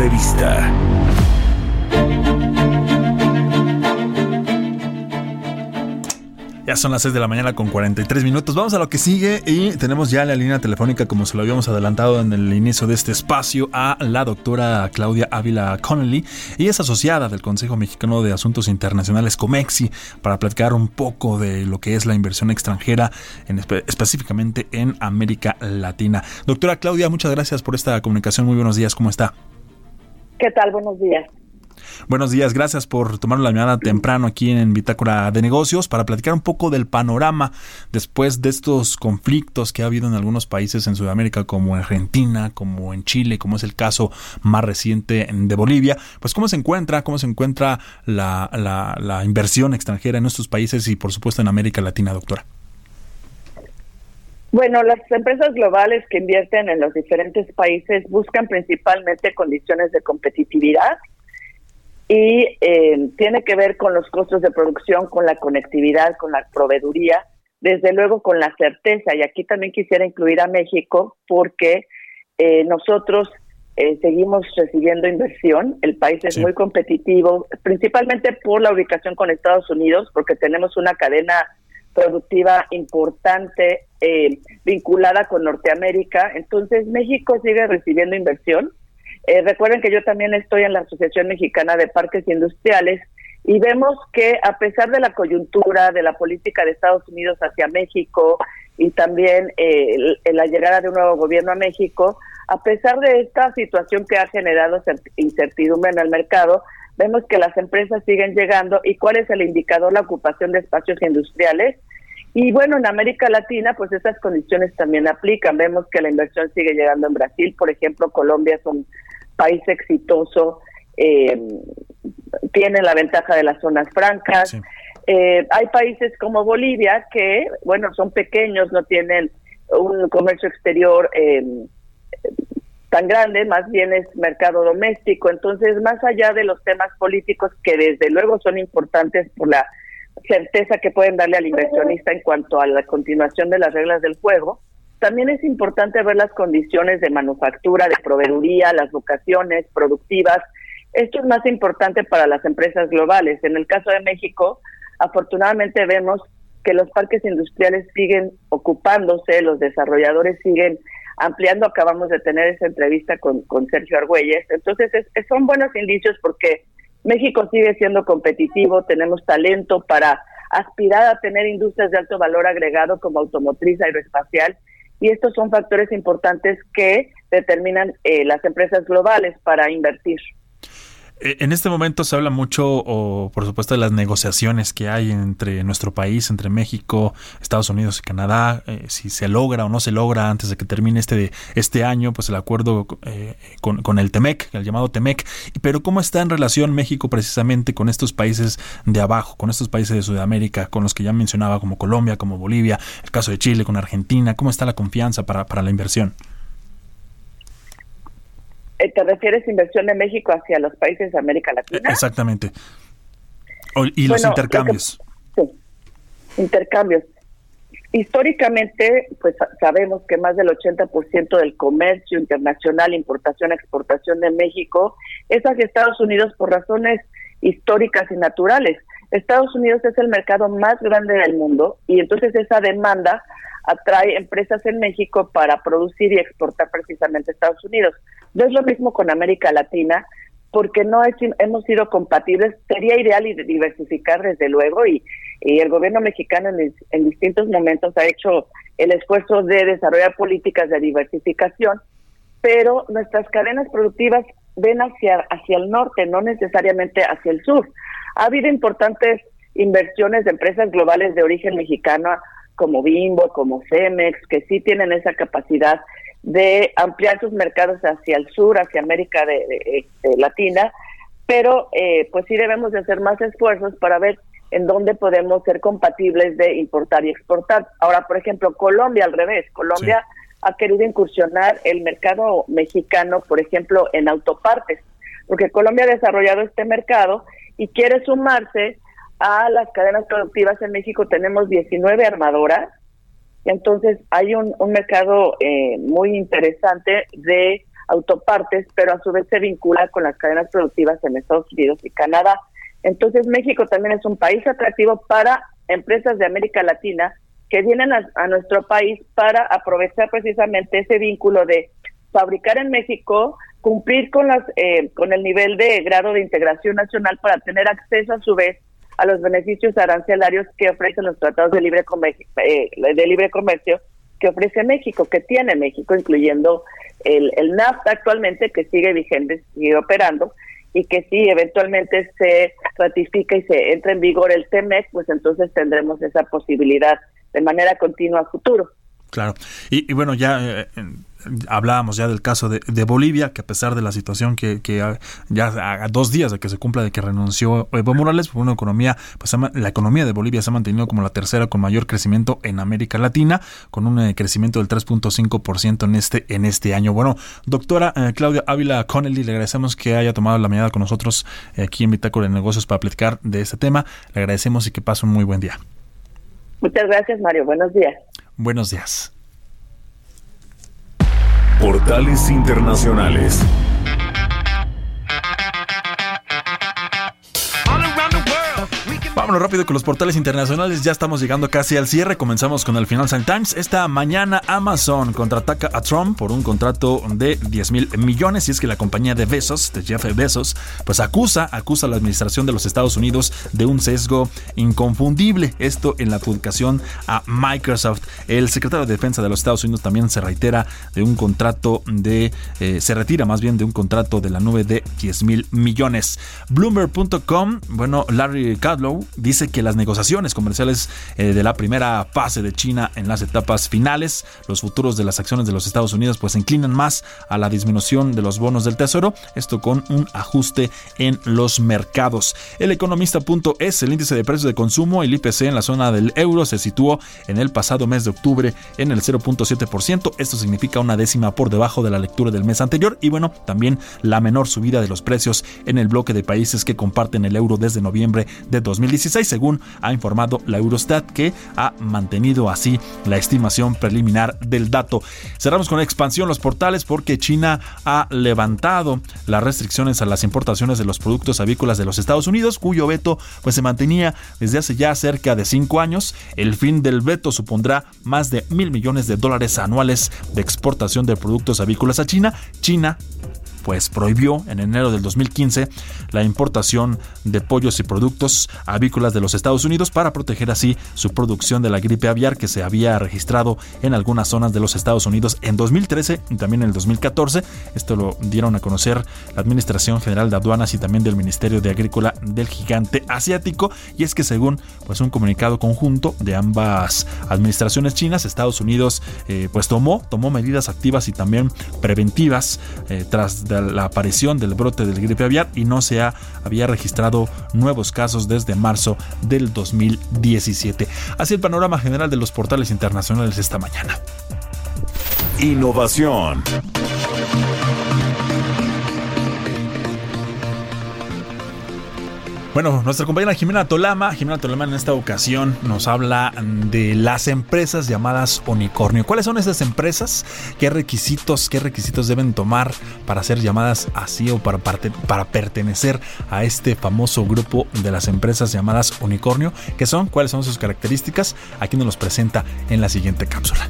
Entrevista. Ya son las 6 de la mañana con 43 minutos. Vamos a lo que sigue y tenemos ya la línea telefónica, como se lo habíamos adelantado en el inicio de este espacio, a la doctora Claudia Ávila Connelly. y es asociada del Consejo Mexicano de Asuntos Internacionales, COMEXI, para platicar un poco de lo que es la inversión extranjera, en específicamente en América Latina. Doctora Claudia, muchas gracias por esta comunicación. Muy buenos días, ¿cómo está? ¿Qué tal? Buenos días. Buenos días, gracias por tomar la llamada temprano aquí en Bitácora de Negocios para platicar un poco del panorama después de estos conflictos que ha habido en algunos países en Sudamérica como Argentina, como en Chile, como es el caso más reciente de Bolivia. Pues cómo se encuentra, cómo se encuentra la, la, la inversión extranjera en estos países y por supuesto en América Latina, doctora. Bueno, las empresas globales que invierten en los diferentes países buscan principalmente condiciones de competitividad y eh, tiene que ver con los costos de producción, con la conectividad, con la proveeduría, desde luego con la certeza. Y aquí también quisiera incluir a México porque eh, nosotros eh, seguimos recibiendo inversión. El país es muy competitivo, principalmente por la ubicación con Estados Unidos, porque tenemos una cadena productiva importante eh, vinculada con Norteamérica. Entonces México sigue recibiendo inversión Eh, recuerden que yo también estoy en la Asociación Mexicana de Parques Industriales y vemos que a pesar de la coyuntura, de la política de Estados Unidos hacia México y también eh, la llegada de un nuevo gobierno a México, a pesar de esta situación que ha generado incertidumbre en el mercado, vemos que las empresas siguen llegando y cuál es el indicador, la ocupación de espacios industriales. Y bueno, en América Latina, pues esas condiciones también aplican. Vemos que la inversión sigue llegando en Brasil, por ejemplo, Colombia es un país exitoso, eh, tiene la ventaja de las zonas francas. Eh, hay países como Bolivia que, bueno, son pequeños, no tienen un comercio exterior eh, tan grande, más bien es mercado doméstico. Entonces, más allá de los temas políticos que desde luego son importantes por la certeza que pueden darle al inversionista en cuanto a la continuación de las reglas del juego, también es importante ver las condiciones de manufactura, de proveeduría, las vocaciones productivas. Esto es más importante para las empresas globales. En el caso de México, afortunadamente vemos que los parques industriales siguen ocupándose, los desarrolladores siguen ampliando. Acabamos de tener esa entrevista con, Sergio Argüelles. Entonces, son buenos indicios porque México sigue siendo competitivo, tenemos talento para aspirar a tener industrias de alto valor agregado como automotriz, aeroespacial y estos son factores importantes que determinan eh, las empresas globales para invertir. Eh, en este momento se habla mucho, o, por supuesto, de las negociaciones que hay entre nuestro país, entre México, Estados Unidos y Canadá, eh, si se logra o no se logra antes de que termine este, este año, pues el acuerdo eh, con, con, el TEMEC, el llamado TEMEC. Pero ¿cómo está en relación México precisamente con estos países de abajo, con estos países de Sudamérica, con los que ya mencionaba, como Colombia, como Bolivia, el caso de Chile, con Argentina? ¿Cómo está la confianza para, para la inversión? Eh, ¿Te refieres inversión de México hacia los países de América Latina? Exactamente. y los intercambios. sí, intercambios. Históricamente, pues sabemos que más del 80% del comercio internacional, importación, exportación de México es hacia Estados Unidos por razones históricas y naturales. Estados Unidos es el mercado más grande del mundo y entonces esa demanda atrae empresas en México para producir y exportar precisamente a Estados Unidos. No es lo mismo con América Latina, porque no hemos sido compatibles. Sería ideal diversificar, desde luego, y, el gobierno mexicano en, distintos momentos ha hecho el esfuerzo de desarrollar políticas de diversificación, pero nuestras cadenas productivas ven hacia, hacia el norte, no necesariamente hacia el sur. Ha habido importantes inversiones de empresas globales de origen mexicano como Bimbo, como Cemex, que sí tienen esa capacidad de ampliar sus mercados hacia el sur, hacia América de, Latina, pero eh, pues sí debemos de hacer más esfuerzos para ver en dónde podemos ser compatibles de importar y exportar. Ahora, por ejemplo, Colombia al revés, Colombia ha querido incursionar el mercado mexicano, por ejemplo, en autopartes, porque Colombia ha desarrollado este mercado y quiere sumarse a las cadenas productivas en México. Tenemos 19 armadoras entonces hay un, mercado eh, muy interesante de autopartes, pero a su vez se vincula con las cadenas productivas en Estados Unidos y Canadá. Entonces México también es un país atractivo para empresas de América Latina que vienen a, nuestro país para aprovechar precisamente ese vínculo de fabricar en México, cumplir con las eh, con el nivel de grado de integración nacional para tener acceso a su vez a los beneficios arancelarios que ofrecen los tratados de libre, comercio, eh, de libre comercio que ofrece México, que tiene México, incluyendo el, NAFTA actualmente, que sigue vigente, sigue operando, y que si eventualmente se ratifica y se entra en vigor el TEMEC, pues entonces tendremos esa posibilidad de manera continua a futuro. Claro. Y, bueno, ya eh, hablábamos ya del caso de, Bolivia, que a pesar de la situación que, ya a, dos días de que se cumpla de que renunció Evo Morales, pues una economía, pues la economía de Bolivia se ha mantenido como la tercera con mayor crecimiento en América Latina, con un eh, crecimiento del 3.5% en este, en este año. Bueno, doctora eh, Claudia Ávila Connelly, le agradecemos que haya tomado la mirada con nosotros aquí en Bitácora de Negocios para platicar de este tema. Le agradecemos y que pase un muy buen día. Muchas gracias, Mario. Buenos días. Buenos días. Portales Internacionales. Vámonos rápido con los portales internacionales. Ya estamos llegando casi al cierre. Comenzamos con el Financial Times. Esta mañana Amazon contraataca a Trump por un contrato de 10 mil millones. Y es que la compañía de Besos, de Jeff Bezos, pues acusa, acusa a la administración de los Estados Unidos de un sesgo inconfundible. Esto en la publicación a Microsoft. El secretario de Defensa de los Estados Unidos también se reitera de un contrato de, eh, se retira más bien de un contrato de la nube de 10 mil millones. Bloomberg.com, bueno, Larry Kudlow dice que las negociaciones comerciales eh, de la primera fase de China en las etapas finales, los futuros de las acciones de los Estados Unidos pues se inclinan más a la disminución de los bonos del tesoro, esto con un ajuste en los mercados. El economista.es, el índice de precios de consumo, el IPC en la zona del euro se situó en el pasado mes de octubre en el 0.7%, esto significa una décima por debajo de la lectura del mes anterior y bueno, también la menor subida de los precios en el bloque de países que comparten el euro desde noviembre de 2017 según ha informado la Eurostat, que ha mantenido así la estimación preliminar del dato. Cerramos con expansión los portales porque China ha levantado las restricciones a las importaciones de los productos avícolas de los Estados Unidos, cuyo veto pues, se mantenía desde hace ya cerca de cinco años. El fin del veto supondrá más de mil millones de dólares anuales de exportación de productos avícolas a China. China pues prohibió en enero del 2015 la importación de pollos y productos avícolas de los Estados Unidos para proteger así su producción de la gripe aviar que se había registrado en algunas zonas de los Estados Unidos en 2013 y también en el 2014. Esto lo dieron a conocer la Administración General de Aduanas y también del Ministerio de Agrícola del gigante asiático y es que según pues un comunicado conjunto de ambas administraciones chinas, Estados Unidos eh, pues tomó tomó medidas activas y también preventivas eh, tras la aparición del brote del gripe aviar y no se ha, había registrado nuevos casos desde marzo del 2017. Así el panorama general de los portales internacionales esta mañana. Innovación. Bueno, nuestra compañera Jimena Tolama, Jimena Tolama en esta ocasión nos habla de las empresas llamadas unicornio. ¿Cuáles son esas empresas? ¿Qué requisitos, qué requisitos deben tomar para ser llamadas así o para, para pertenecer a este famoso grupo de las empresas llamadas unicornio? ¿Qué son? ¿Cuáles son sus características? Aquí nos los presenta en la siguiente cápsula.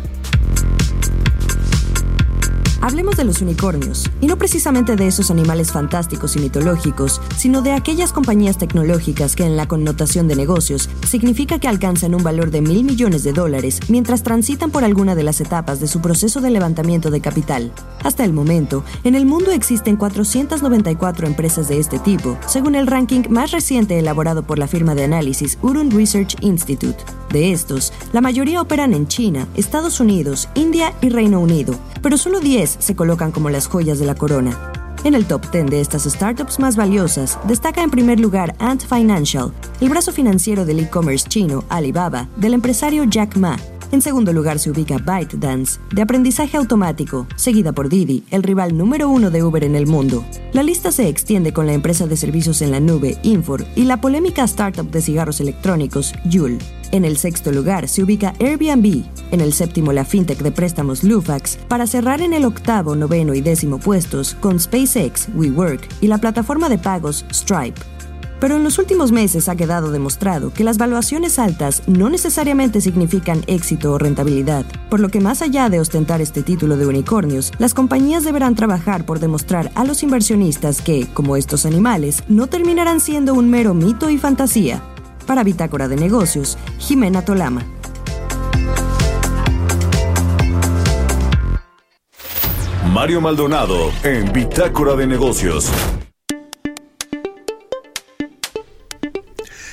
Hablemos de los unicornios, y no precisamente de esos animales fantásticos y mitológicos, sino de aquellas compañías tecnológicas que en la connotación de negocios significa que alcanzan un valor de mil millones de dólares mientras transitan por alguna de las etapas de su proceso de levantamiento de capital. Hasta el momento, en el mundo existen 494 empresas de este tipo, según el ranking más reciente elaborado por la firma de análisis Urun Research Institute. De estos, la mayoría operan en China, Estados Unidos, India y Reino Unido, pero solo 10 se colocan como las joyas de la corona. En el top 10 de estas startups más valiosas, destaca en primer lugar Ant Financial, el brazo financiero del e-commerce chino Alibaba, del empresario Jack Ma. En segundo lugar se ubica ByteDance, de aprendizaje automático, seguida por Didi, el rival número uno de Uber en el mundo. La lista se extiende con la empresa de servicios en la nube Infor y la polémica startup de cigarros electrónicos Yule. En el sexto lugar se ubica Airbnb, en el séptimo la fintech de préstamos Lufax, para cerrar en el octavo, noveno y décimo puestos con SpaceX, WeWork y la plataforma de pagos Stripe. Pero en los últimos meses ha quedado demostrado que las valuaciones altas no necesariamente significan éxito o rentabilidad, por lo que más allá de ostentar este título de unicornios, las compañías deberán trabajar por demostrar a los inversionistas que, como estos animales, no terminarán siendo un mero mito y fantasía, para Bitácora de Negocios, Jimena Tolama. Mario Maldonado en Bitácora de Negocios.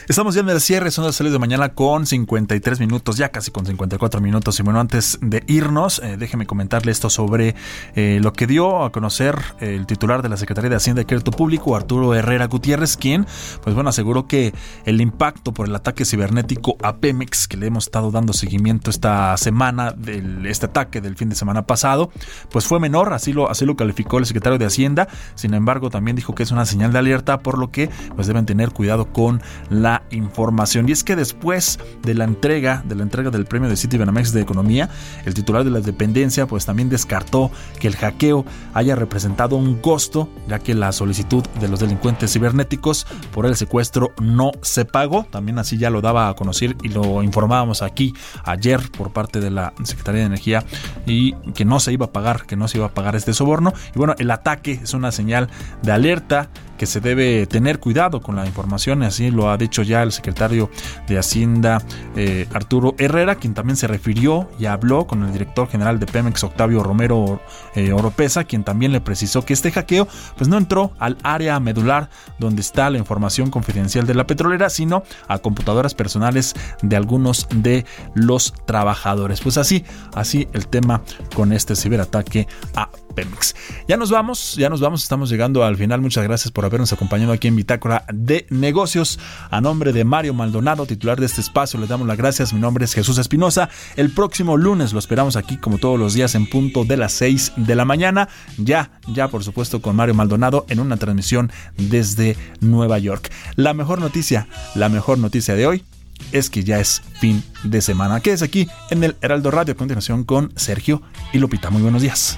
Estamos ya en el cierre, son las 6 de mañana con 53 minutos, ya casi con 54 minutos. Y bueno, antes de irnos, eh, déjeme comentarle esto sobre eh, lo que dio a conocer el titular de la Secretaría de Hacienda y Crédito Público, Arturo Herrera Gutiérrez, quien, pues bueno, aseguró que el impacto por el ataque cibernético a Pemex, que le hemos estado dando seguimiento esta semana, del, este ataque del fin de semana pasado, pues fue menor, así lo, así lo calificó el secretario de Hacienda. Sin embargo, también dijo que es una señal de alerta, por lo que pues deben tener cuidado con la información. Y es que después de la entrega, de la entrega del premio de Citibanamex de Economía, el titular de la dependencia pues también descartó que el hackeo haya representado un costo, ya que la solicitud de los delincuentes cibernéticos por el secuestro no se pagó. También así ya lo daba a conocer y lo informábamos aquí ayer por parte de la Secretaría de Energía y que no se iba a pagar, que no se iba a pagar este soborno. Y bueno, el ataque es una señal de alerta que se debe tener cuidado con la información, así lo ha dicho ya el secretario de Hacienda eh, Arturo Herrera, quien también se refirió y habló con el director general de Pemex Octavio Romero eh, Oropesa, quien también le precisó que este hackeo pues no entró al área medular donde está la información confidencial de la petrolera, sino a computadoras personales de algunos de los trabajadores. Pues así, así el tema con este ciberataque a Pemex. Ya nos vamos, ya nos vamos, estamos llegando al final. Muchas gracias por habernos acompañado aquí en Bitácora de Negocios. A nombre de Mario Maldonado, titular de este espacio, le damos las gracias. Mi nombre es Jesús Espinosa. El próximo lunes lo esperamos aquí, como todos los días, en punto de las 6 de la mañana. Ya, ya, por supuesto, con Mario Maldonado en una transmisión desde Nueva York. La mejor noticia, la mejor noticia de hoy es que ya es fin de semana. Quédese aquí en el Heraldo Radio a continuación con Sergio y Lupita. Muy buenos días.